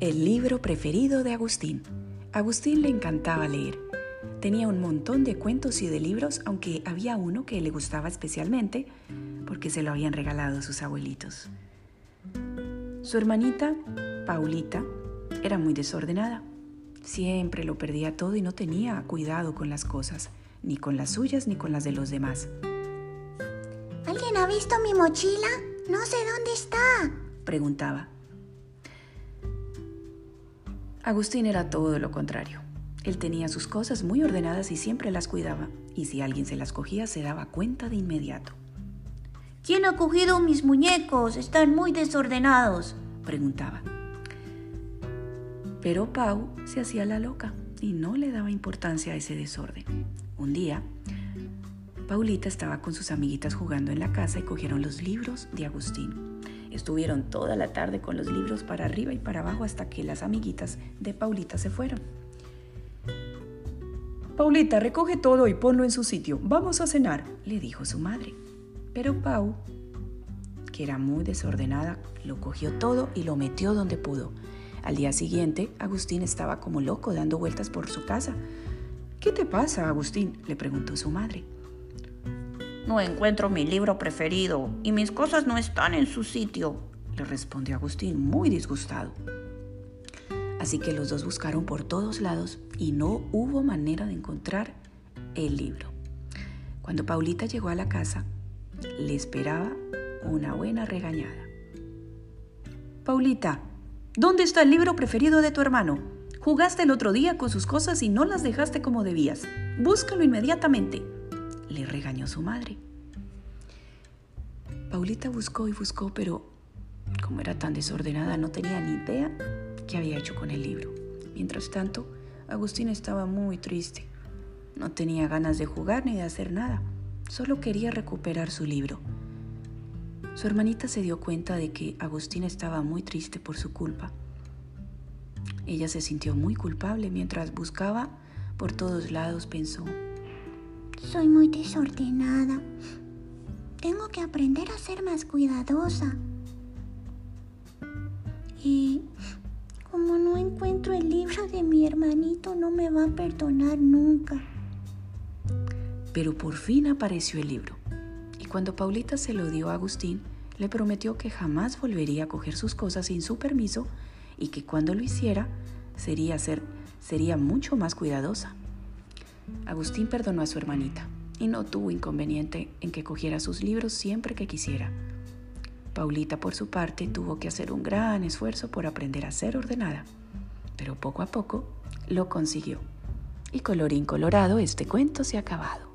El libro preferido de Agustín. Agustín le encantaba leer. Tenía un montón de cuentos y de libros, aunque había uno que le gustaba especialmente porque se lo habían regalado sus abuelitos. Su hermanita, Paulita, era muy desordenada. Siempre lo perdía todo y no tenía cuidado con las cosas, ni con las suyas ni con las de los demás. ¿Alguien ha visto mi mochila? No sé dónde está, preguntaba. Agustín era todo lo contrario. Él tenía sus cosas muy ordenadas y siempre las cuidaba, y si alguien se las cogía se daba cuenta de inmediato. ¿Quién ha cogido mis muñecos? Están muy desordenados, preguntaba. Pero Pau se hacía la loca y no le daba importancia a ese desorden. Un día, Paulita estaba con sus amiguitas jugando en la casa y cogieron los libros de Agustín. Estuvieron toda la tarde con los libros para arriba y para abajo hasta que las amiguitas de Paulita se fueron. Paulita, recoge todo y ponlo en su sitio. Vamos a cenar, le dijo su madre. Pero Pau, que era muy desordenada, lo cogió todo y lo metió donde pudo. Al día siguiente, Agustín estaba como loco dando vueltas por su casa. ¿Qué te pasa, Agustín? le preguntó su madre. No encuentro mi libro preferido y mis cosas no están en su sitio, le respondió Agustín muy disgustado. Así que los dos buscaron por todos lados y no hubo manera de encontrar el libro. Cuando Paulita llegó a la casa, le esperaba una buena regañada. Paulita, ¿dónde está el libro preferido de tu hermano? Jugaste el otro día con sus cosas y no las dejaste como debías. Búscalo inmediatamente le regañó su madre. Paulita buscó y buscó, pero como era tan desordenada no tenía ni idea qué había hecho con el libro. Mientras tanto, Agustín estaba muy triste. No tenía ganas de jugar ni de hacer nada. Solo quería recuperar su libro. Su hermanita se dio cuenta de que Agustín estaba muy triste por su culpa. Ella se sintió muy culpable mientras buscaba por todos lados, pensó, soy muy desordenada. Tengo que aprender a ser más cuidadosa. Y como no encuentro el libro de mi hermanito, no me va a perdonar nunca. Pero por fin apareció el libro. Y cuando Paulita se lo dio a Agustín, le prometió que jamás volvería a coger sus cosas sin su permiso y que cuando lo hiciera sería, ser, sería mucho más cuidadosa. Agustín perdonó a su hermanita y no tuvo inconveniente en que cogiera sus libros siempre que quisiera. Paulita, por su parte, tuvo que hacer un gran esfuerzo por aprender a ser ordenada, pero poco a poco lo consiguió. Y colorín colorado, este cuento se ha acabado.